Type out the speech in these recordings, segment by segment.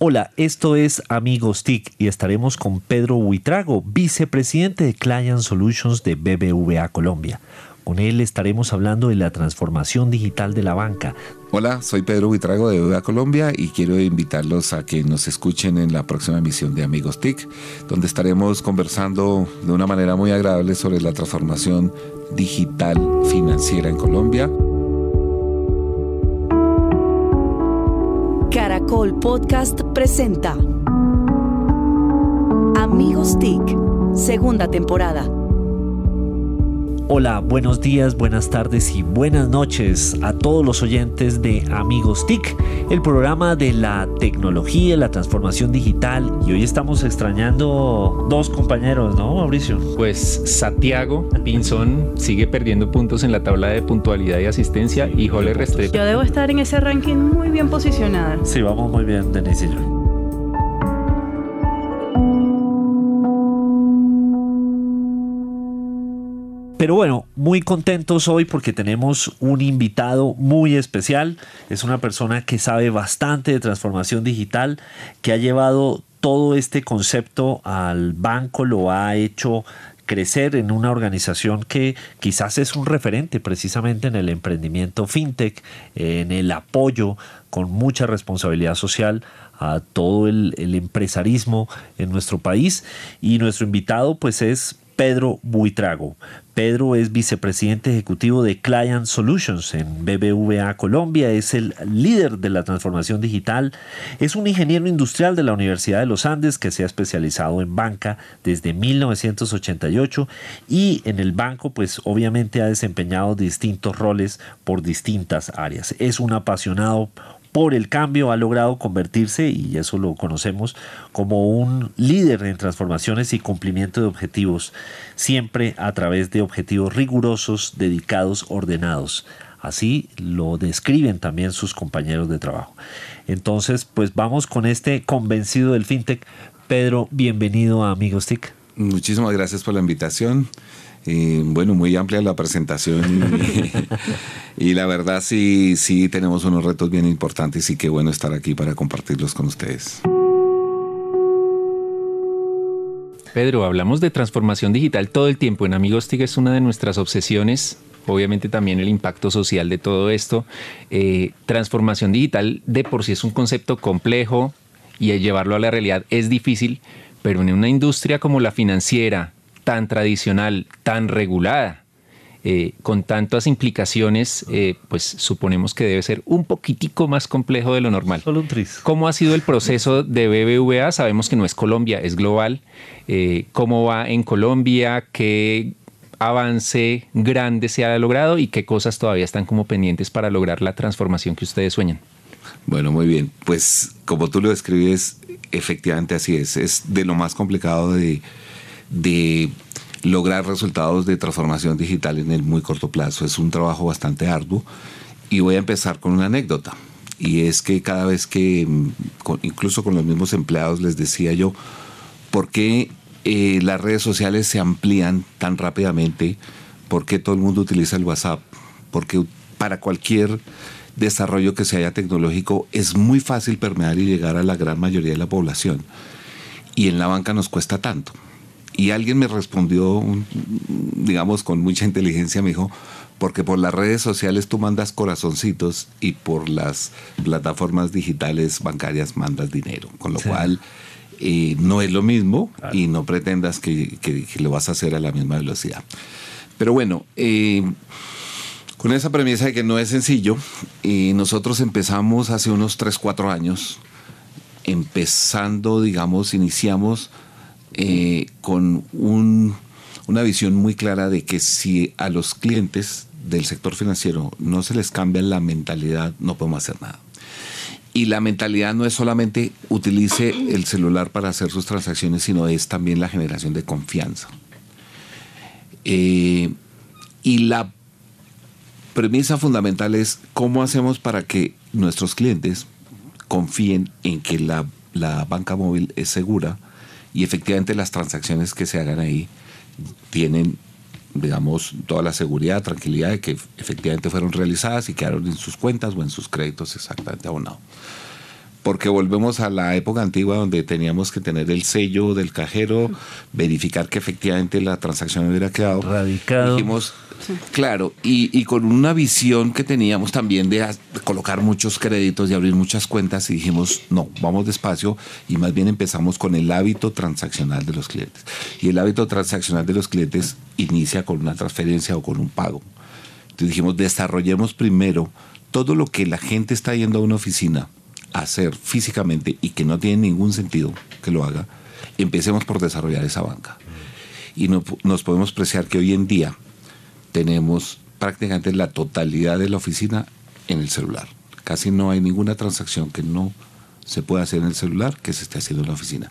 Hola, esto es Amigos TIC y estaremos con Pedro Huitrago, vicepresidente de Client Solutions de BBVA Colombia. Con él estaremos hablando de la transformación digital de la banca. Hola, soy Pedro Huitrago de BBVA Colombia y quiero invitarlos a que nos escuchen en la próxima emisión de Amigos TIC, donde estaremos conversando de una manera muy agradable sobre la transformación digital financiera en Colombia. Caracol Podcast presenta Amigos TIC, segunda temporada. Hola, buenos días, buenas tardes y buenas noches a todos los oyentes de Amigos TIC, el programa de la tecnología, la transformación digital. Y hoy estamos extrañando dos compañeros, ¿no, Mauricio? Pues Santiago Pinzón sigue perdiendo puntos en la tabla de puntualidad y asistencia y Jole Restrepo. Yo debo estar en ese ranking muy bien posicionada. Sí, vamos muy bien, Denise y yo. Pero bueno, muy contentos hoy porque tenemos un invitado muy especial. Es una persona que sabe bastante de transformación digital, que ha llevado todo este concepto al banco, lo ha hecho crecer en una organización que quizás es un referente precisamente en el emprendimiento fintech, en el apoyo con mucha responsabilidad social a todo el, empresarismo en nuestro país. Y nuestro invitado pues es Pedro Buitrago. Pedro es vicepresidente ejecutivo de Client Solutions en BBVA Colombia, es el líder de la transformación digital, es un ingeniero industrial de la Universidad de los Andes que se ha especializado en banca desde 1988 y en el banco pues obviamente ha desempeñado distintos roles por distintas áreas. Es un apasionado por el cambio ha logrado convertirse, y eso lo conocemos, como un líder en transformaciones y cumplimiento de objetivos, siempre a través de objetivos rigurosos, dedicados, ordenados. Así lo describen también sus compañeros de trabajo. Entonces, pues vamos con este convencido del fintech. Pedro, bienvenido a Amigos TIC. Muchísimas gracias por la invitación. Bueno, muy amplia la presentación y, la verdad sí, sí tenemos unos retos bien importantes y qué bueno estar aquí para compartirlos con ustedes. Pedro, hablamos de transformación digital todo el tiempo. En Amigos TIC es una de nuestras obsesiones obviamente también el impacto social de todo esto. Eh, transformación digital de por sí es un concepto complejo y llevarlo a la realidad es difícil, pero en una industria como la financiera, tan tradicional, tan regulada, eh, con tantas implicaciones, eh, pues suponemos que debe ser un poquitico más complejo de lo normal. Solo un tris. ¿Cómo ha sido el proceso de BBVA? Sabemos que no es Colombia, es global. Eh, ¿Cómo va en Colombia? ¿Qué avance grande se ha logrado y qué cosas todavía están como pendientes para lograr la transformación que ustedes sueñan? Bueno, muy bien. Pues como tú lo describes, efectivamente así es. Es de lo más complicado de de lograr resultados de transformación digital en el muy corto plazo. Es un trabajo bastante arduo y voy a empezar con una anécdota. Y es que cada vez que, mm, incluso con los mismos empleados, les decía yo, ¿por qué eh, las redes sociales se amplían tan rápidamente? ¿Por qué todo el mundo utiliza el WhatsApp? Porque para cualquier desarrollo que se haya tecnológico es muy fácil permear y llegar a la gran mayoría de la población. Y en la banca nos cuesta tanto. Y alguien me respondió, digamos, con mucha inteligencia, me dijo, porque por las redes sociales tú mandas corazoncitos y por las plataformas digitales bancarias mandas dinero, con lo cual eh, no es lo mismo y no pretendas que, lo vas a hacer a la misma velocidad. Pero bueno, eh, con esa premisa de que no es sencillo, eh, nosotros empezamos hace unos 3, 4 años, empezando, digamos, iniciamos eh, con una visión muy clara de que si a los clientes del sector financiero no se les cambia la mentalidad, no podemos hacer nada. Y la mentalidad no es solamente utilice el celular para hacer sus transacciones, sino es también la generación de confianza. Eh, y la premisa fundamental es cómo hacemos para que nuestros clientes confíen en que la, la banca móvil es segura, y efectivamente las transacciones que se hagan ahí tienen, digamos, toda la seguridad, tranquilidad de que efectivamente fueron realizadas y quedaron en sus cuentas o en sus créditos exactamente abonados. porque volvemos a la época antigua donde teníamos que tener el sello del cajero, verificar que efectivamente la transacción hubiera quedado. Radicado. Dijimos, claro, y, con una visión que teníamos también de, colocar muchos créditos y abrir muchas cuentas y dijimos, no, vamos despacio y más bien empezamos con el hábito transaccional de los clientes. Y el hábito transaccional de los clientes inicia con una transferencia o con un pago. Entonces dijimos, desarrollemos primero todo lo que la gente está yendo a una oficina a hacer físicamente y que no tiene ningún sentido que lo haga. Empecemos por desarrollar esa banca. Y no- nos podemos apreciar que hoy en día tenemos prácticamente la totalidad de la oficina en el celular. Casi no hay ninguna transacción que no se pueda hacer en el celular que se esté haciendo en la oficina.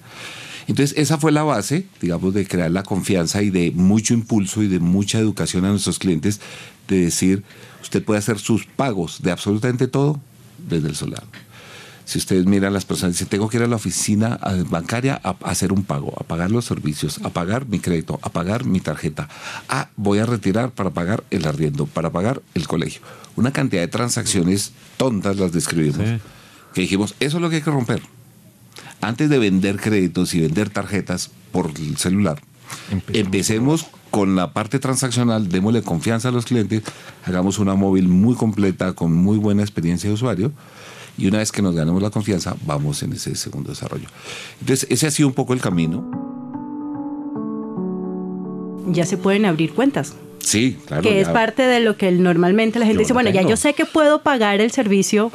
Entonces, esa fue la base, digamos, de crear la confianza y de mucho impulso y de mucha educación a nuestros clientes, de decir, usted puede hacer sus pagos de absolutamente todo desde el celular. Si ustedes miran las personas, dicen, tengo que ir a la oficina bancaria a, hacer un pago, a pagar los servicios, a pagar mi crédito, a pagar mi tarjeta. Ah, voy a retirar para pagar el arriendo, para pagar el colegio. Una cantidad de transacciones tontas las describimos. Sí. Que dijimos, eso es lo que hay que romper. Antes de vender créditos y vender tarjetas por el celular, Empecemos. empecemos con la parte transaccional, démosle confianza a los clientes, hagamos una móvil muy completa, con muy buena experiencia de usuario, y una vez que nos ganemos la confianza, vamos en ese segundo desarrollo. Entonces, ese ha sido un poco el camino. Ya se pueden abrir cuentas. Sí, claro. que es ya- parte de lo que normalmente la gente Yo dice, bueno, ya yo sé que puedo pagar el servicio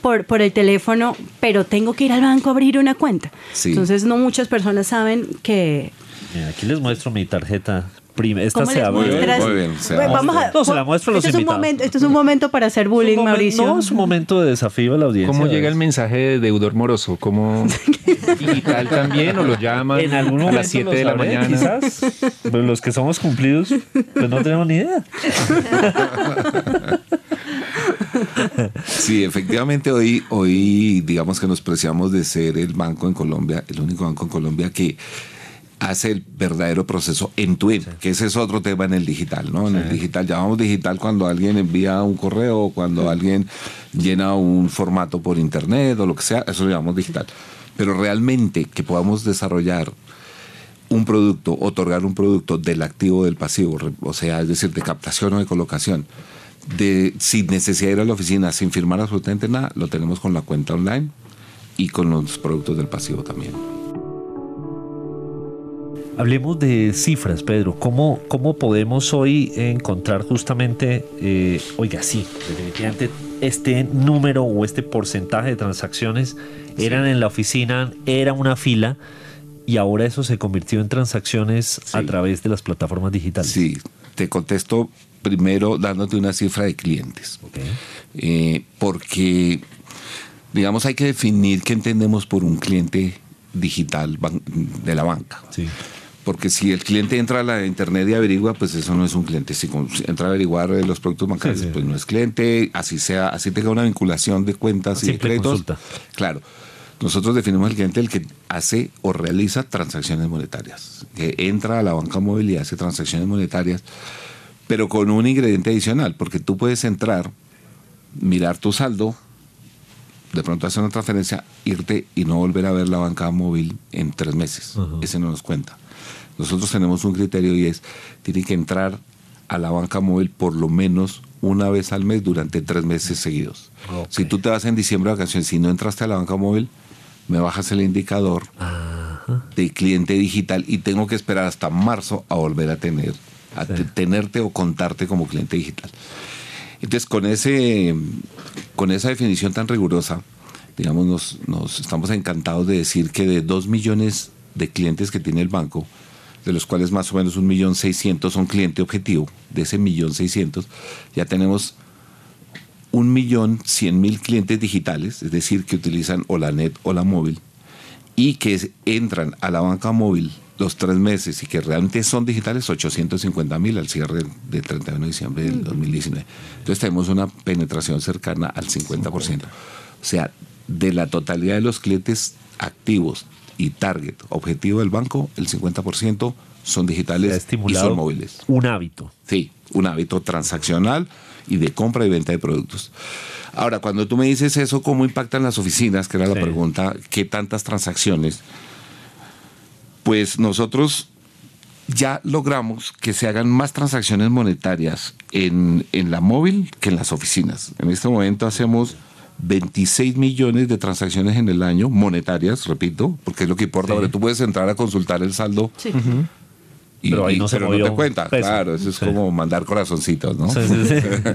por, por el teléfono, pero tengo que ir al banco a abrir una cuenta. Sí. Entonces, no muchas personas saben que... Mira, aquí les muestro mi tarjeta. Esta ¿Cómo se. Muy bien, muy bien, se Bueno, la vamos a. No, se la muestro a los este es un invitados. momento, Este es un momento para hacer bullying, momen- Mauricio. No, es un momento de desafío a la audiencia. ¿Cómo llega el mensaje de deudor moroso? ¿Cómo digital también o lo llaman En algún a momento las 7 lo de la sabré, mañana? Quizás, pero los que somos cumplidos, pues no tenemos ni idea. Sí, efectivamente hoy, hoy digamos que nos preciamos de ser el banco en Colombia, el único banco en Colombia que hace el verdadero proceso en tu que ese es otro tema en el digital, ¿no? En el digital llamamos digital cuando alguien envía un correo o cuando alguien llena un formato por internet o lo que sea, eso lo llamamos digital. Pero realmente que podamos desarrollar un producto, otorgar un producto del activo o del pasivo, o sea, es decir, de captación o de colocación, de, sin necesidad de ir a la oficina, sin firmar absolutamente nada, lo tenemos con la cuenta online y con los productos del pasivo también. Hablemos de cifras, Pedro. ¿Cómo, cómo podemos hoy encontrar justamente, eh, oiga, sí, definitivamente este número o este porcentaje de transacciones eran en la oficina, era una fila y ahora eso se convirtió en transacciones a través de las plataformas digitales? Sí, te contesto primero dándote una cifra de clientes. Eh, porque, digamos, hay que definir qué entendemos por un cliente digital de la banca. Sí. Porque si el cliente entra a la internet y averigua, pues eso no es un cliente. Si entra a averiguar eh, los productos bancarios, Sí, sí. pues no es cliente. Así sea, así tenga una vinculación de cuentas y de créditos. consulta. Claro. Nosotros definimos el cliente el que hace o realiza transacciones monetarias. Que entra a la banca móvil y hace transacciones monetarias, pero con un ingrediente adicional, porque tú puedes entrar, mirar tu saldo, de pronto hacer una transferencia, irte y no volver a ver la banca móvil en tres meses. Ese no nos cuenta. Nosotros tenemos un criterio y es, tiene que entrar a la banca móvil por lo menos una vez al mes durante tres meses seguidos. Si tú te vas en diciembre de vacaciones, si no entraste a la banca móvil, me bajas el indicador Ajá. de cliente digital y tengo que esperar hasta marzo a volver a tener, a Sí. tenerte o contarte como cliente digital. Entonces, con, ese, con esa definición tan rigurosa, digamos, nos, nos estamos encantados de decir que de 2 millones de clientes que tiene el banco, de los cuales más o menos un millón seiscientos son cliente objetivo, de ese millón seiscientos, ya tenemos un millón cien mil clientes digitales, es decir, que utilizan o la net o la móvil, y que entran a la banca móvil los tres meses y que realmente son digitales, 850 mil al cierre de 31 de diciembre del 2019. Entonces tenemos una penetración cercana al 50%. O sea, de la totalidad de los clientes activos y target objetivo del banco, el 50% son digitales y son móviles. un hábito. Sí, un hábito transaccional y de compra y venta de productos. Ahora, cuando tú me dices eso, ¿cómo impactan las oficinas? Que era la pregunta, ¿qué tantas transacciones? Pues nosotros ya logramos que se hagan más transacciones monetarias en, en la móvil que en las oficinas. En este momento hacemos 26 millones de transacciones en el año, monetarias, repito, porque es lo que importa. Sí. Porque tú puedes entrar a consultar el saldo Sí. y, Pero ahí y- no se pero movió te cuenta. peso. Claro, eso es Sí. como mandar corazoncitos, ¿no? Sí, sí, sí.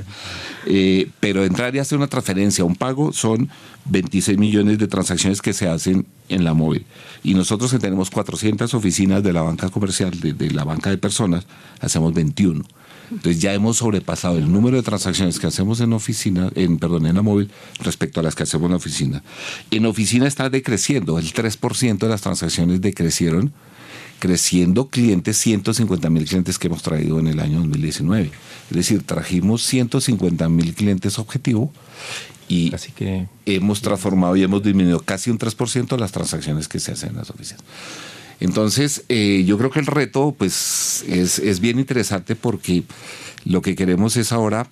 Eh, pero entrar y hacer una transferencia, un pago, son 26 millones de transacciones que se hacen en la móvil. Y nosotros que tenemos 400 oficinas de la banca comercial, de, de la banca de personas, hacemos 21. Entonces ya hemos sobrepasado el número de transacciones que hacemos en oficina, en perdón, en la móvil respecto a las que hacemos en la oficina. En oficina está decreciendo, el 3% de las transacciones decrecieron, creciendo clientes, 150 mil clientes que hemos traído en el año 2019. Es decir, trajimos 150 mil clientes objetivo y Así que hemos transformado y hemos disminuido casi un 3% las transacciones que se hacen en las oficinas. Entonces, eh, yo creo que el reto pues, es, es bien interesante porque lo que queremos es ahora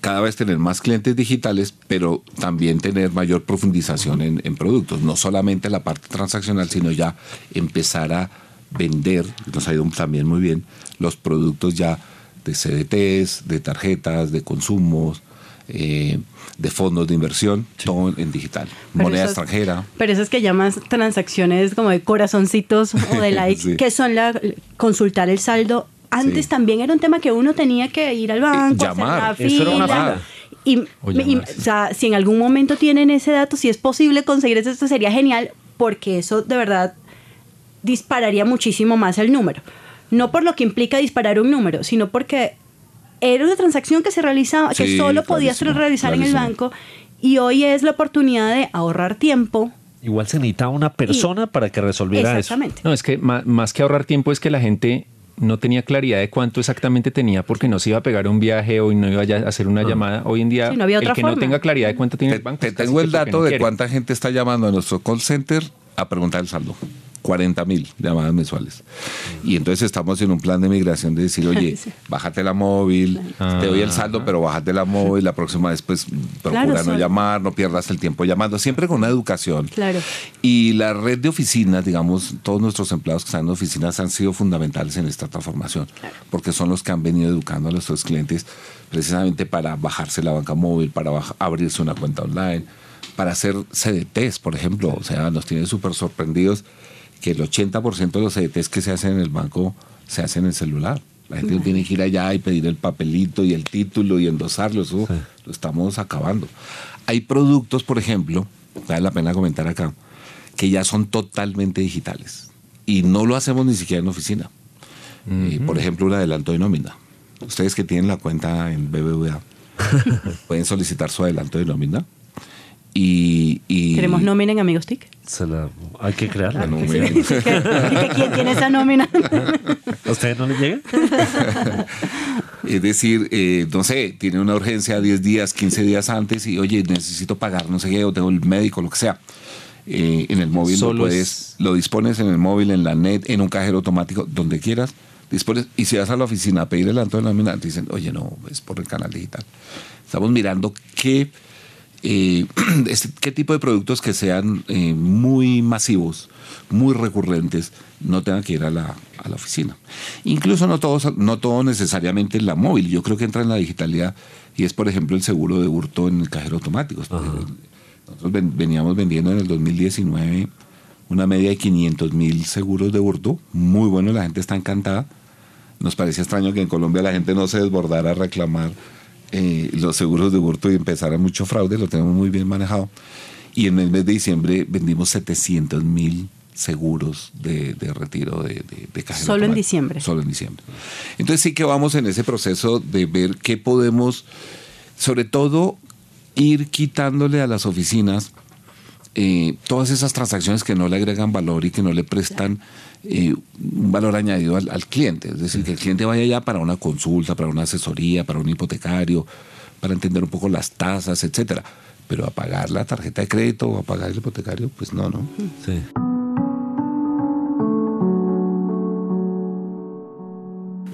cada vez tener más clientes digitales, pero también tener mayor profundización en, en productos. No solamente la parte transaccional, sino ya empezar a vender, nos ha ido también muy bien, los productos ya de CDTs, de tarjetas, de consumos, eh, de fondos de inversión, todo en digital. Pero Moneda esas- extranjera. Pero esas que llamas transacciones como de corazoncitos o de likes, Sí. que son la consultar el saldo. Antes Sí. también era un tema que uno tenía que ir al banco, llamar. hacer la Eso era una fila. Y, O y- llamar, sí. o sea, si en algún momento tienen ese dato, si es posible conseguir eso, esto sería genial, porque eso de verdad dispararía muchísimo más el número. No por lo que implica disparar un número, sino porque era una transacción que se realizaba, que solo podías clarísimo, realizar en el banco, y hoy es la oportunidad de ahorrar tiempo. Igual se necesita una persona para que resolviera eso. Exactamente. No, es que más, que ahorrar tiempo es que la gente no tenía claridad de cuánto exactamente tenía porque no se iba a pegar un viaje o no iba a hacer una llamada. Hoy en día, Sí, no había el que no tenga claridad de cuánto tiene Te, el banco. te tengo el dato no de quiere. cuánta gente está llamando a nuestro call center a preguntar el saldo. 40 mil llamadas mensuales. Y entonces estamos en un plan de migración de decir, oye, Sí. bájate la móvil, te doy el Ah. saldo, pero bájate la móvil, la próxima vez pues procura Claro, no llamar, no pierdas el tiempo llamando, siempre con una educación. Claro. Y la red de oficinas, digamos, todos nuestros empleados que están en oficinas han sido fundamentales en esta transformación, porque son los que han venido educando a nuestros clientes precisamente para bajarse la banca móvil, para abrirse una cuenta online, para hacer CDTs, por ejemplo. O sea, nos tienen súper sorprendidos que el 80% de los CDTs que se hacen en el banco se hacen en el celular. La gente no tiene que ir allá y pedir el papelito y el título y endosarlo. Eso lo estamos acabando. Hay productos, por ejemplo, vale la pena comentar acá, que ya son totalmente digitales. Y no lo hacemos ni siquiera en oficina. Eh, por ejemplo, un adelanto de nómina. Ustedes que tienen la cuenta en BBVA pueden solicitar su adelanto de nómina. Y, y- Queremos nómina en Amigos TIC. Se la- hay que crearla. La nómina. ¿Que- que ¿Quién tiene esa nómina? ¿A ustedes no les llega? Es decir, eh, no sé, tiene una urgencia 10 días, 15 días antes y, oye, necesito pagar, no sé qué, o tengo el médico, lo que sea. Eh, en el móvil Solo lo puedes, es- lo dispones en el móvil, en la net, en un cajero automático, donde quieras. Dispones, y si vas a la oficina a pedir el adelanto de la nómina, te dicen, oye, no, es por el canal digital. Estamos mirando qué, eh, este- qué tipo de productos que sean eh, muy masivos, muy recurrentes, no tengan que ir a la, a la oficina. Incluso no, todos, no todo necesariamente en la móvil, yo creo que entra en la digitalidad y es, por ejemplo, el seguro de hurto en el cajero automático. Nosotros ven- veníamos vendiendo en el 2019 una media de 500 mil seguros de hurto, muy bueno, la gente está encantada. Nos parece extraño que en Colombia la gente no se desbordara a reclamar eh, los seguros de hurto y empezara mucho fraude, lo tenemos muy bien manejado. Y en el mes de diciembre vendimos 700 mil seguros de, de retiro de, de, de cajero Solo en diciembre. Solo en diciembre. Entonces sí que vamos en ese proceso de ver qué podemos, sobre todo, ir quitándole a las oficinas eh, todas esas transacciones que no le agregan valor y que no le prestan eh, un valor añadido al, cliente. Es decir, que el cliente vaya allá para una consulta, para una asesoría, para un hipotecario, para entender un poco las tasas, etcétera. Pero a pagar la tarjeta de crédito o a pagar el hipotecario, pues no, no. Sí.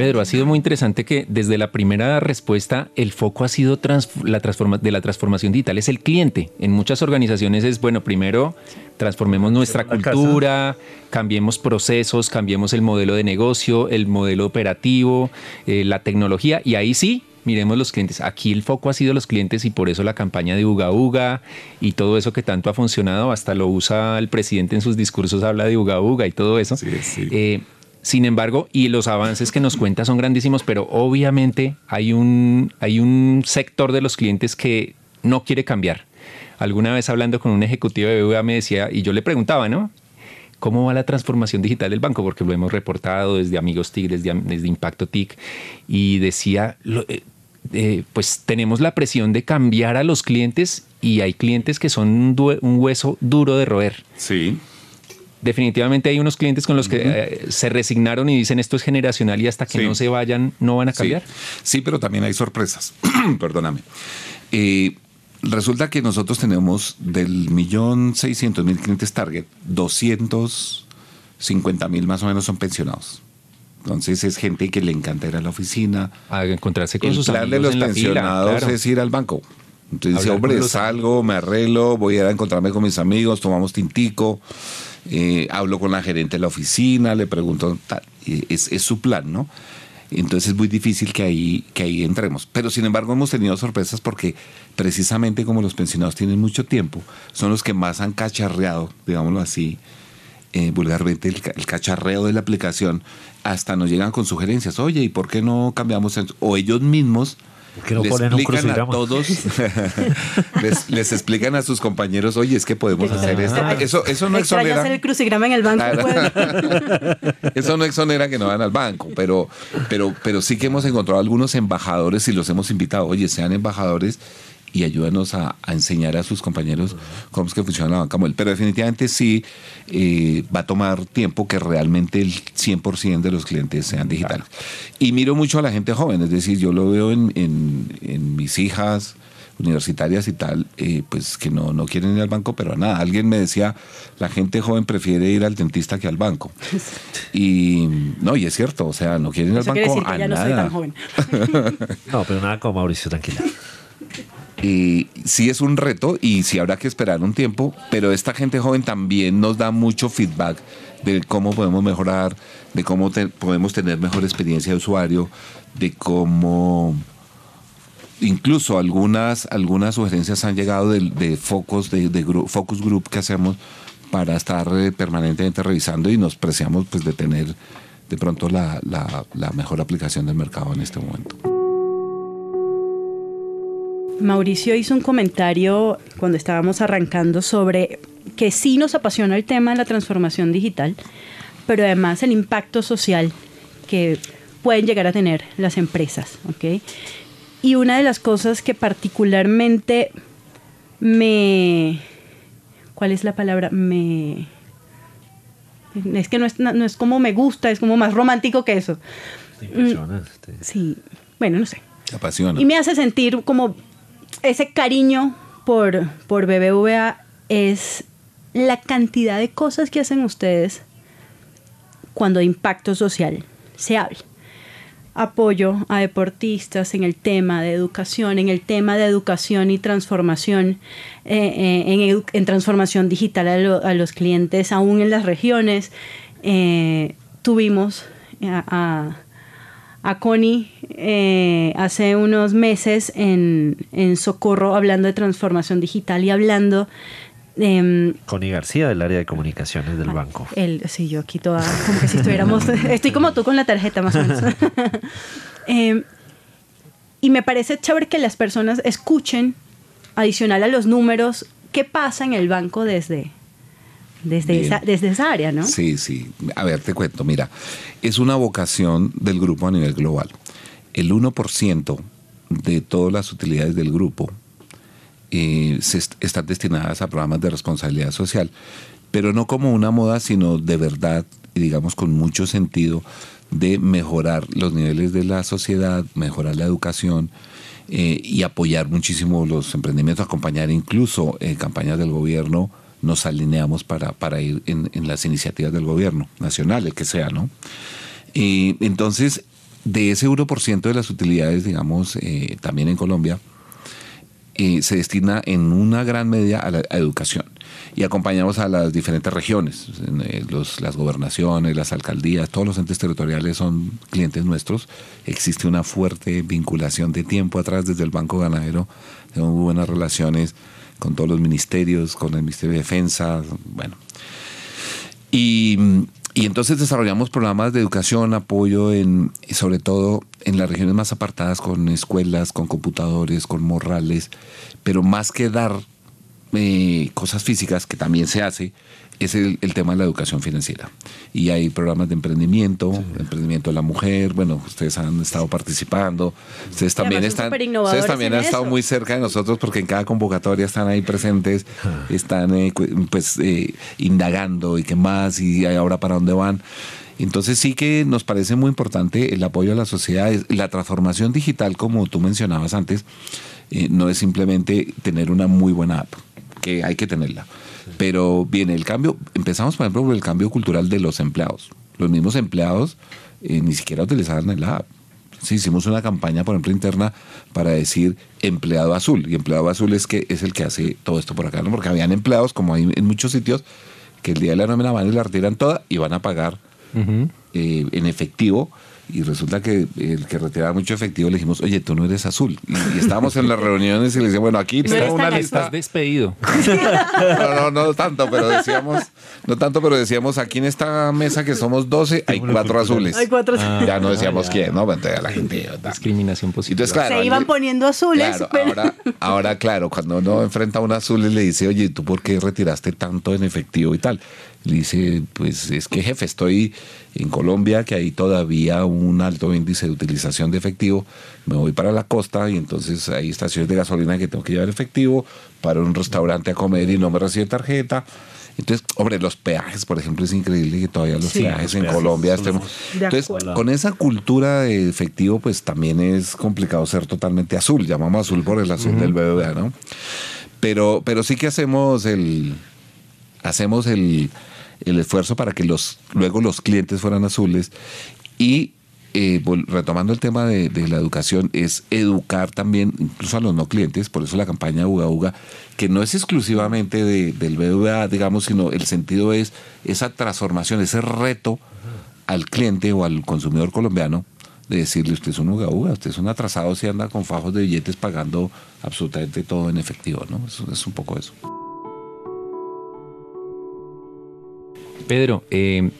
Pedro, ha sido muy interesante que desde la primera respuesta el foco ha sido la transforma de la transformación digital, es el cliente. En muchas organizaciones es, bueno, primero transformemos nuestra cultura, cambiemos procesos, cambiemos el modelo de negocio, el modelo operativo, eh, la tecnología, y ahí sí miremos los clientes. Aquí el foco ha sido los clientes y por eso la campaña de Uga Uga y todo eso que tanto ha funcionado, hasta lo usa el presidente en sus discursos, habla de Uga Uga y todo eso. Eh, sin embargo, y los avances que nos cuenta son grandísimos, pero obviamente hay un, hay un sector de los clientes que no quiere cambiar. Alguna vez hablando con un ejecutivo de BBVA me decía, y yo le preguntaba, ¿no? ¿Cómo va la transformación digital del banco? Porque lo hemos reportado desde Amigos TIC, desde, Impacto TIC, y decía, eh, eh, pues tenemos la presión de cambiar a los clientes y hay clientes que son un, hueso duro de roer. Sí definitivamente hay unos clientes con los que eh, se resignaron y dicen esto es generacional y hasta que no se vayan no van a cambiar. Sí, pero también hay sorpresas. Perdóname. Eh, resulta que nosotros tenemos del millón seiscientos mil clientes target, 250 mil más o menos son pensionados. Entonces es gente que le encanta ir a la oficina. A encontrarse con el sus plan de los pensionados es ir al banco. Entonces dice, hombre, salgo, me arreglo, voy a ir a encontrarme con mis amigos, tomamos tintico, eh, hablo con la gerente de la oficina, le pregunto, tal, es, es su plan, ¿no? Entonces es muy difícil que ahí, que ahí entremos. Pero sin embargo hemos tenido sorpresas porque precisamente como los pensionados tienen mucho tiempo, son los que más han cacharreado, digámoslo así, eh, vulgarmente el, cacharreo de la aplicación, hasta nos llegan con sugerencias, oye, ¿y por qué no cambiamos? O ellos mismos no les explican a todos, les, explican a sus compañeros, oye, es que podemos hacer esto. Eso, eso no exonera. hacer el crucigrama en el banco. eso no exonera que no van al banco, pero, pero, pero sí que hemos encontrado algunos embajadores y los hemos invitado, oye, sean embajadores y ayúdanos a, enseñar a sus compañeros cómo es que funciona la banca móvil. Pero definitivamente sí eh, va a tomar tiempo que realmente el 100% de los clientes sean digitales. Y miro mucho a la gente joven, es decir, yo lo veo en, en, mis hijas universitarias y tal, eh, pues que no, no quieren ir al banco, pero a nada. Alguien me decía, la gente joven prefiere ir al dentista que al banco. Y no, y es cierto, o sea, no quieren ir al banco a nada. No, joven. no, pero nada como Mauricio, tranquila. Y sí es un reto y sí habrá que esperar un tiempo, pero esta gente joven también nos da mucho feedback de cómo podemos mejorar, de cómo podemos tener mejor experiencia de usuario, de cómo incluso algunas, algunas sugerencias han llegado de, focos, de, focus group que hacemos para estar eh, permanentemente revisando y nos preciamos pues de tener de pronto la, la mejor aplicación del mercado en este momento. Mauricio hizo un comentario cuando estábamos arrancando sobre que sí nos apasiona el tema de la transformación digital, pero además el impacto social que pueden llegar a tener las empresas. Y una de las cosas que particularmente me... ¿Cuál es la palabra? Me... Es que no es, no es como me gusta, es como más romántico que eso. Mm, sí, bueno, no sé. apasiona. Y me hace sentir como ese cariño por, por BBVA es la cantidad de cosas que hacen ustedes cuando de impacto social se habla. Apoyo a deportistas en el tema de educación, en el tema de educación y transformación, eh, eh, en, transformación digital a, los clientes, aún en las regiones. Eh, tuvimos a Connie eh, hace unos meses en, Socorro hablando de transformación digital y hablando... Eh, Connie García del área de comunicaciones del banco. Él, sí, yo aquí toda, como que si estuviéramos, estoy como tú con la tarjeta más o menos. Em, y me parece chévere que las personas escuchen, adicional a los números, qué pasa en el banco desde, desde esa, desde esa área, ¿no? Sí, sí. A ver, te cuento, mira, es una vocación del grupo a nivel global. El 1% de todas las utilidades del grupo eh, están destinadas a programas de responsabilidad social, pero no como una moda, sino de verdad, y digamos con mucho sentido, de mejorar los niveles de la sociedad, mejorar la educación, eh, y apoyar muchísimo los emprendimientos, acompañar incluso eh, campañas del gobierno nos alineamos para, para ir en, las iniciativas del gobierno nacional, el que sea, ¿no? Y entonces, de ese 1% de las utilidades, digamos, eh, también en Colombia, eh, se destina en una gran medida a la educación. Y acompañamos a las diferentes regiones, eh, las gobernaciones, las alcaldías, todos los entes territoriales son clientes nuestros. Existe una fuerte vinculación de tiempo atrás desde el Banco Ganadero. Tenemos muy buenas relaciones con todos los ministerios, con el Ministerio de Defensa, bueno, y, y entonces desarrollamos programas de educación, apoyo en, sobre todo en las regiones más apartadas, con escuelas, con computadores, con morrales, pero más que dar eh, cosas físicas, que también se hace, es el, el tema de la educación financiera. Y hay programas de emprendimiento, de emprendimiento de la mujer, bueno, ustedes han estado participando, ustedes también están, ustedes también han estado muy cerca de nosotros porque en cada convocatoria están ahí presentes, están eh, pues eh, indagando y qué más y ahora para dónde van. Entonces sí que nos parece muy importante el apoyo a la sociedad, Es- la transformación digital como tú mencionabas antes, eh, no es simplemente tener una muy buena app, que hay que tenerla. Pero viene el cambio, empezamos por ejemplo por el cambio cultural de los empleados. Los mismos empleados eh, ni siquiera utilizaban el app. Sí, hicimos una campaña, por ejemplo, interna para decir empleado azul. Y empleado azul es que es el que hace todo esto por acá, ¿no? Porque habían empleados, como hay en muchos sitios, que el día de la nómina van y la retiran toda y van a pagar eh, en efectivo. Y resulta que el que retiraba mucho efectivo le dijimos, oye, tú no eres azul. Y, y estábamos en las reuniones y le decía, bueno, aquí No tengo una lista. Estás despedido. No, no, no tanto, pero decíamos, no tanto, pero decíamos, aquí en esta mesa que somos 12, hay cuatro azules. Hay cuatro Ah, Ya no decíamos ya. quién, ¿no? Bueno, Entonces la gente... Discriminación positiva. Entonces, claro, Se iban poniendo azules. Claro, pero- ahora, ahora, claro, cuando uno enfrenta a un azul y le dice, oye, ¿tú por qué retiraste tanto en efectivo y tal? Le dice, pues es que jefe, estoy en Colombia, que hay todavía un alto índice de utilización de efectivo, me voy para la costa y entonces hay estaciones de gasolina que tengo que llevar efectivo, para un restaurante a comer y no me recibe tarjeta. Entonces, hombre, los peajes, por ejemplo, es increíble que todavía los Sí. peajes Los en peajes Colombia estemos... Entonces, con esa cultura de efectivo, pues también es complicado ser totalmente azul. Llamamos azul por el azul del BBVA, ¿no? Pero, pero sí que hacemos el hacemos el, el esfuerzo para que los luego los clientes fueran azules y eh, retomando el tema de, la educación es educar también incluso a los no clientes por eso la campaña Uga Uga que no es exclusivamente de- del BBVA digamos sino el sentido es esa transformación ese reto al cliente o al consumidor colombiano de decirle usted es un uga uga, usted es un atrasado si anda con fajos de billetes pagando absolutamente todo en efectivo, ¿no? Es un poco eso. Pedro, eh,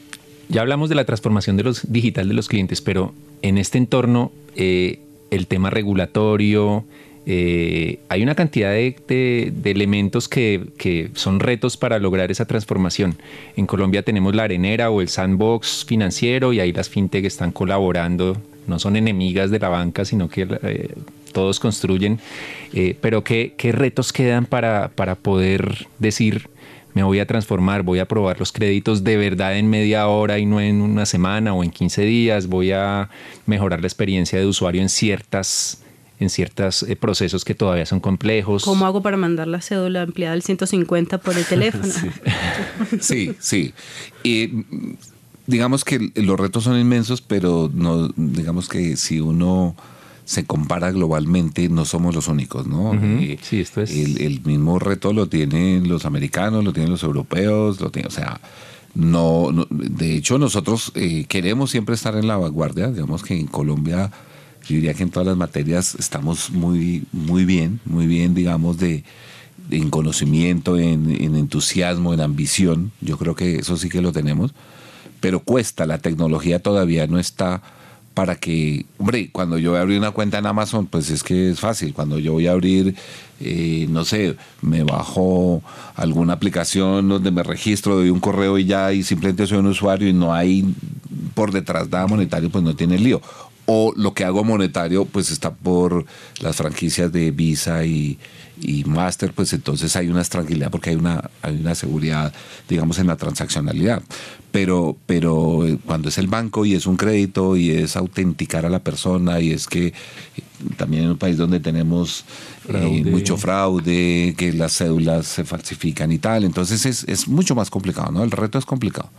ya hablamos de la transformación digital de los clientes, pero en este entorno, eh, el tema regulatorio, eh, hay una cantidad de, elementos que, son retos para lograr esa transformación. En Colombia tenemos la arenera o el sandbox financiero y ahí las fintech están colaborando, no son enemigas de la banca, sino que todos construyen. Pero ¿qué, retos quedan para poder decir me voy a transformar, voy a probar los créditos de verdad en media hora y no en una semana o en 15 días, voy a mejorar la experiencia de usuario en ciertas en ciertos eh, procesos que todavía son complejos. ¿Cómo hago para mandar la cédula ampliada al 150 por el teléfono? Sí, sí. Y mm, digamos que los retos son inmensos, pero no, digamos que si uno se compara globalmente, no somos los únicos, ¿no? Eh, Sí, esto es- El, el mismo reto lo tienen los americanos, lo tienen los europeos, lo tienen, o sea, no, no- de hecho nosotros eh, queremos siempre estar en la vanguardia, digamos que en Colombia, yo diría que en todas las materias estamos muy, muy bien, muy bien, digamos, de, de- en conocimiento, en, en entusiasmo, en ambición, yo creo que eso sí que lo tenemos, pero cuesta, la tecnología todavía no está para que, hombre, cuando yo voy a abrir una cuenta en Amazon, pues es que es fácil. Cuando yo voy a abrir, eh, no sé, me bajo alguna aplicación donde me registro, doy un correo y ya, y simplemente soy un usuario y no hay por detrás nada monetario, pues no tiene lío. O lo que hago monetario, pues está por las franquicias de Visa y, y Master, pues entonces hay una tranquilidad porque hay una, hay una seguridad, digamos, en la transaccionalidad. Pero, pero eh, cuando es el banco y es un crédito y es autenticar a la persona y es que eh, también en un país donde tenemos eh, mucho fraude, que las cédulas se falsifican y tal, entonces es, es mucho más complicado, ¿no? El reto es complicado.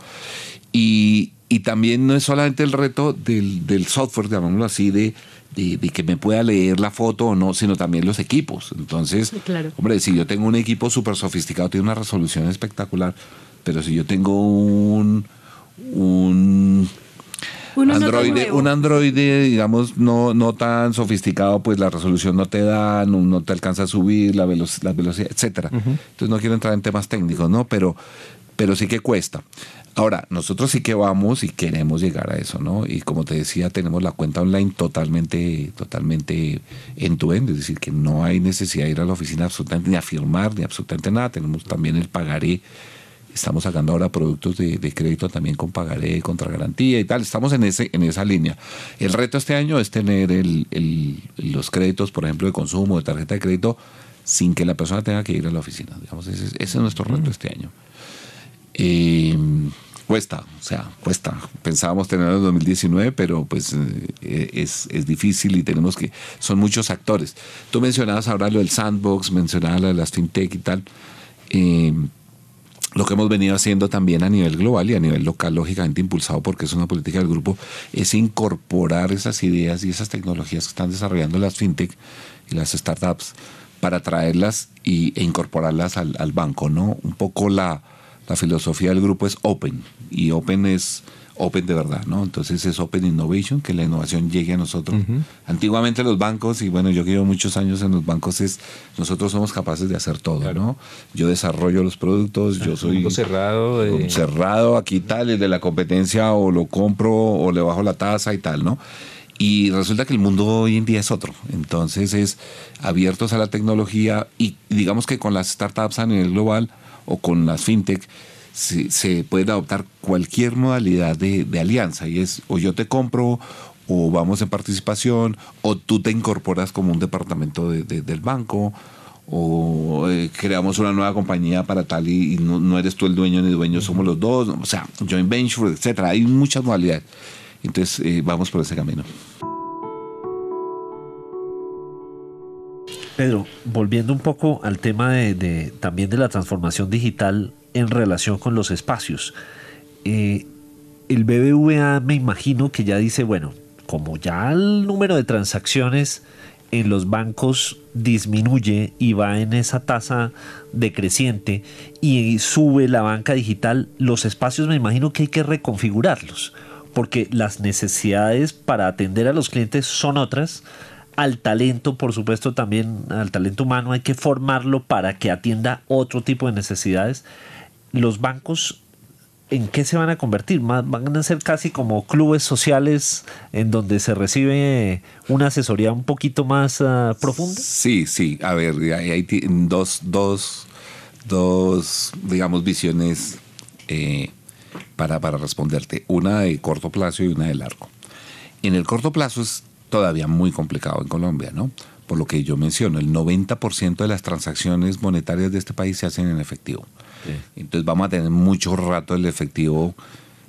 Y, y también no es solamente el reto del, del software, llamémoslo así, de, de, de, que me pueda leer la foto o no, sino también los equipos. Entonces, Claro. hombre, si yo tengo un equipo súper sofisticado, tiene una resolución espectacular, pero si yo tengo un, un tan Android, un Android, digamos, no, no tan sofisticado, pues la resolución no te da, no, no te alcanza a subir la, veloc- la velocidad, etcétera. Entonces no quiero entrar en temas técnicos, ¿no? Pero, pero sí que cuesta. Ahora, nosotros sí que vamos y queremos llegar a eso, ¿no? Y como te decía, tenemos la cuenta online totalmente, totalmente en tu end, es decir, que no hay necesidad de ir a la oficina absolutamente ni a firmar, ni absolutamente nada. Tenemos también el pagaré Estamos sacando ahora productos de, de crédito también con pagaré, contra garantía y tal. Estamos en, ese, en esa línea. El reto este año es tener el- el- los créditos, por ejemplo, de consumo, de tarjeta de crédito, sin que la persona tenga que ir a la oficina. Digamos, ese, es- ese es nuestro reto este año. Cuesta, o sea, cuesta. Pensábamos tenerlo en 2019, pero pues eh, es, es difícil y tenemos que... Son muchos actores. Tú mencionabas ahora lo del sandbox, mencionabas lo de las fintech y tal. Eh, lo que hemos venido haciendo también a nivel global y a nivel local, lógicamente impulsado porque es una política del grupo, es incorporar esas ideas y esas tecnologías que están desarrollando las fintech y las startups para traerlas y, e incorporarlas al, al banco, ¿no? Un poco la, la filosofía del grupo es open y open es open de verdad, ¿no? Entonces es open innovation, que la innovación llegue a nosotros. Antiguamente los bancos, y bueno, yo que llevo muchos años en los bancos, es nosotros somos capaces de hacer todo, ¿no? Yo desarrollo los productos, yo soy mundo cerrado de- cerrado aquí tal, el de la competencia o lo compro o le bajo la tasa y tal, ¿no? Y resulta que el mundo hoy en día es otro. Entonces es abiertos a la tecnología y digamos que con las startups a nivel global o con las fintech se, se puede adoptar cualquier modalidad de, de alianza y es o yo te compro o vamos en participación o tú te incorporas como un departamento de- de- del banco o eh, creamos una nueva compañía para tal y, y no, no eres tú el dueño ni dueño, somos los dos, o sea, joint venture, etcétera. Hay muchas modalidades. Entonces eh, vamos por ese camino. Pedro, volviendo un poco al tema de, también de la transformación digital en relación con los espacios. Eh, el BBVA me imagino que ya dice, bueno, como ya el número de transacciones en los bancos disminuye y va en esa tasa decreciente y sube la banca digital, los espacios me imagino que hay que reconfigurarlos, porque las necesidades para atender a los clientes son otras. Al talento, por supuesto, también al talento humano hay que formarlo para que atienda otro tipo de necesidades. Los bancos ¿en qué se van a convertir? ¿Más- ¿Van a ser casi como clubes sociales en donde se recibe una asesoría un poquito más ah, profunda? Sí, sí. A ver, hay, dos, dos, dos, digamos, visiones eh, para, para responderte. Una de corto plazo y una de largo. En el corto plazo es todavía muy complicado en Colombia, ¿no? Por lo que yo menciono, el 90% de las transacciones monetarias de este país se hacen en efectivo. Entonces vamos a tener mucho rato el efectivo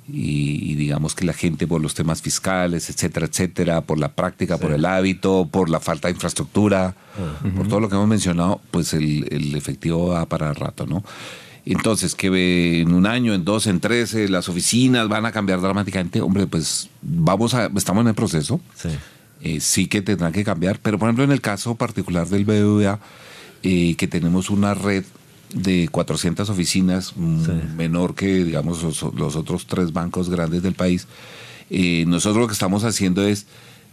y, y digamos que la gente por los temas fiscales, etcétera, etcétera, por la práctica, por el hábito, por la falta de infraestructura, por todo lo que hemos mencionado, pues el, el efectivo va para rato, ¿no? Entonces, que en un año, en dos, en tres, eh, las oficinas van a cambiar dramáticamente, hombre, pues vamos a, estamos en el proceso Sí. Eh, sí que tendrán que cambiar. Pero, por ejemplo, en el caso particular del BBVA, eh, que tenemos una red de 400 oficinas, mm, menor que, digamos, los, los otros tres bancos grandes del país, eh, nosotros lo que estamos haciendo es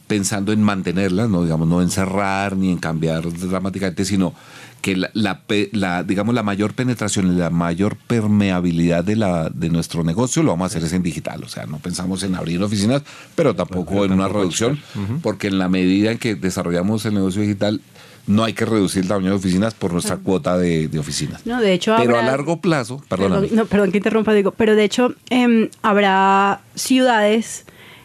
pensando en mantenerlas, no digamos no en cerrar ni en cambiar dramáticamente, sino que la, la la, digamos la mayor penetración y la mayor permeabilidad de la de nuestro negocio lo vamos a hacer es en digital, o sea, no pensamos en abrir oficinas, pero tampoco en una reducción, porque en la medida en que desarrollamos el negocio digital no hay que reducir el tamaño de oficinas por nuestra cuota de, de oficinas. No, de hecho pero a largo plazo. Perdón, no, perdón que interrumpa, digo, pero de hecho em, habrá ciudades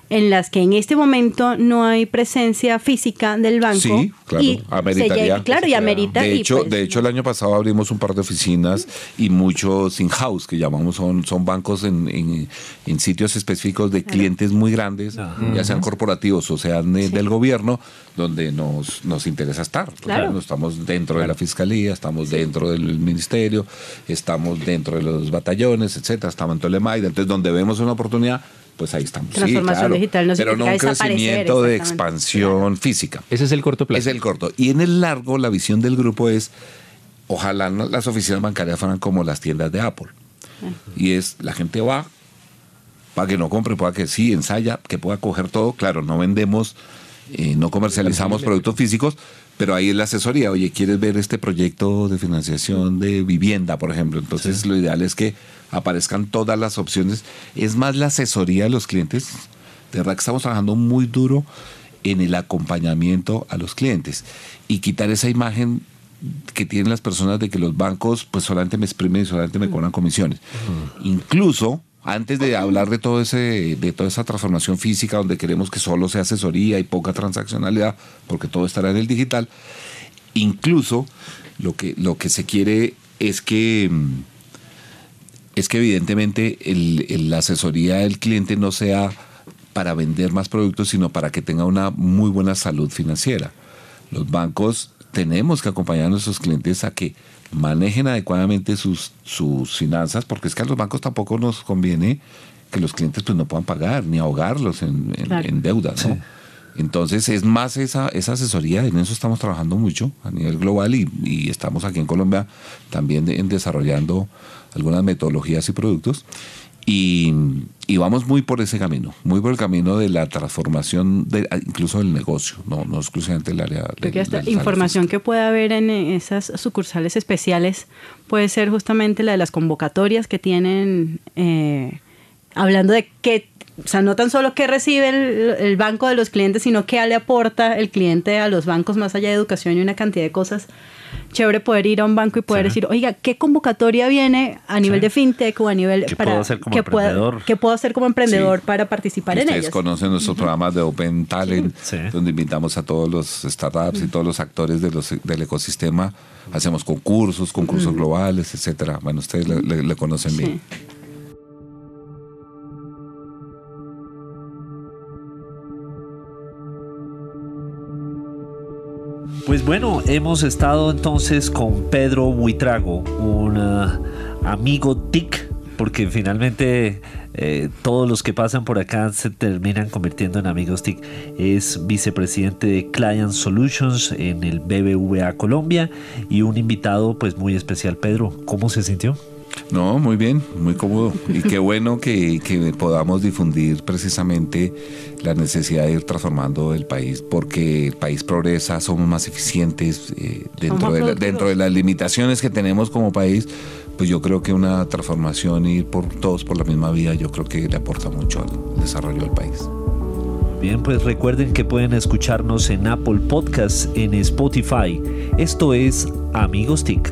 en las que en este momento no hay presencia física del banco. Sí, claro, y ameritaría. claro, y amerita. De y hecho, pues, de hecho, el año pasado abrimos un par de oficinas y muchos in-house, que llamamos, son, son bancos en, en- en sitios específicos de clientes muy grandes, ya sean corporativos o sean de- del gobierno, donde nos, nos interesa estar. Claro. No Estamos dentro de la fiscalía, estamos dentro del ministerio, estamos dentro de los batallones, etcétera, estamos en Tolemaida. Entonces, donde vemos una oportunidad, pues ahí estamos. Sí, Transformación claro, digital no pero no un crecimiento de expansión física. Ese es el corto plazo. Es el corto. Y en el largo, la visión del grupo es, ojalá las oficinas bancarias fueran como las tiendas de Apple. Y es, la gente va, para que no compre, para que sí, ensaya, que pueda coger todo. Claro, no vendemos, eh, no comercializamos productos físicos, pero ahí es la asesoría. Oye, ¿quieres ver este proyecto de financiación de vivienda, por ejemplo? Entonces, lo ideal es que aparezcan todas las opciones. Es más la asesoría de los clientes. De verdad que estamos trabajando muy duro en el acompañamiento a los clientes y quitar esa imagen que tienen las personas de que los bancos pues solamente me exprimen y solamente me cobran comisiones. Incluso antes de hablar de todo ese de toda esa transformación física donde queremos que solo sea asesoría y poca transaccionalidad porque todo estará en el digital, incluso lo que lo que se quiere es que mm, es que evidentemente el- el- la asesoría del cliente no sea para vender más productos, sino para que tenga una muy buena salud financiera. Los bancos tenemos que acompañar a nuestros clientes a que manejen adecuadamente sus, sus finanzas, porque es que a los bancos tampoco nos conviene que los clientes pues, no puedan pagar ni ahogarlos en, en, Claro. en deuda. ¿no? Entonces es más esa, esa asesoría, en eso estamos trabajando mucho a nivel global y, y estamos aquí en Colombia también de- en desarrollando algunas metodologías y productos. Y, y vamos muy por ese camino, muy por el camino de la transformación de, incluso del negocio, no, no exclusivamente el área Creo que esta información que puede haber en eh, esas sucursales especiales puede ser justamente la de las convocatorias que tienen, eh, hablando de qué, o sea, no tan solo qué recibe el, el banco de los clientes, sino qué le aporta el cliente a los bancos más allá de educación y una cantidad de cosas. Chévere poder ir a un banco y poder Sí. decir, oiga, ¿qué convocatoria viene a nivel Sí. de fintech o a nivel ¿Qué para puedo hacer como qué pueda- emprendedor? qué puedo hacer como emprendedor Sí. para participar que en Ustedes ellas? conocen nuestros programas de Open Talent, Sí. donde invitamos a todos los startups y todos los actores de los- del ecosistema. Hacemos concursos, concursos globales, etcétera. Bueno, ustedes le, le- le conocen Sí. bien. Pues bueno, hemos estado entonces con Pedro Buitrago, un ah, amigo TIC, porque finalmente eh, todos los que pasan por acá se terminan convirtiendo en amigos TIC. Es vicepresidente de Client Solutions en el BBVA Colombia y un invitado pues muy especial. Pedro, ¿cómo se sintió? No, muy bien, muy cómodo. Y qué bueno que, que podamos difundir precisamente la necesidad de ir transformando el país, porque el país progresa, somos más eficientes eh, dentro, Somos de la- dentro de las limitaciones que tenemos como país. Pues yo creo que una transformación y ir por todos por la misma vía, yo creo que le aporta mucho al desarrollo del país. Bien, pues recuerden que pueden escucharnos en Apple Podcasts, en Spotify. Esto es Amigos TIC.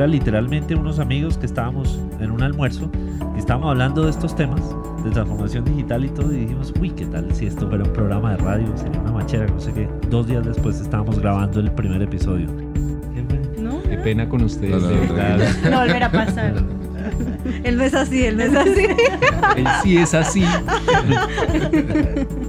Era literalmente unos amigos que estábamos en un almuerzo y estábamos hablando de estos temas de transformación digital y todo y dijimos, uy, ¿qué tal si esto fuera un programa de radio? Sería una machera, no sé qué. Dos días después estábamos grabando el primer episodio. ¿No? Qué pena con ustedes, No, no, de no, verdad. No volverá a pasar. él no es así, él no es así. Él sí es así.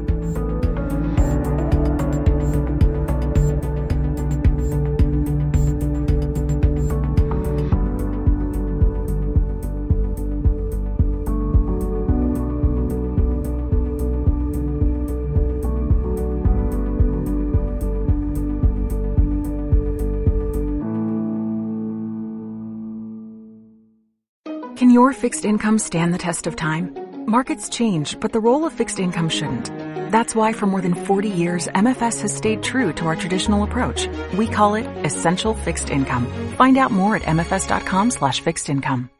fixed income stand the test of time? Markets change, but the role of fixed income shouldn't. That's why for more than 40 years, MFS has stayed true to our traditional approach. We call it essential fixed income. Find out more at mfs.com slash fixed income.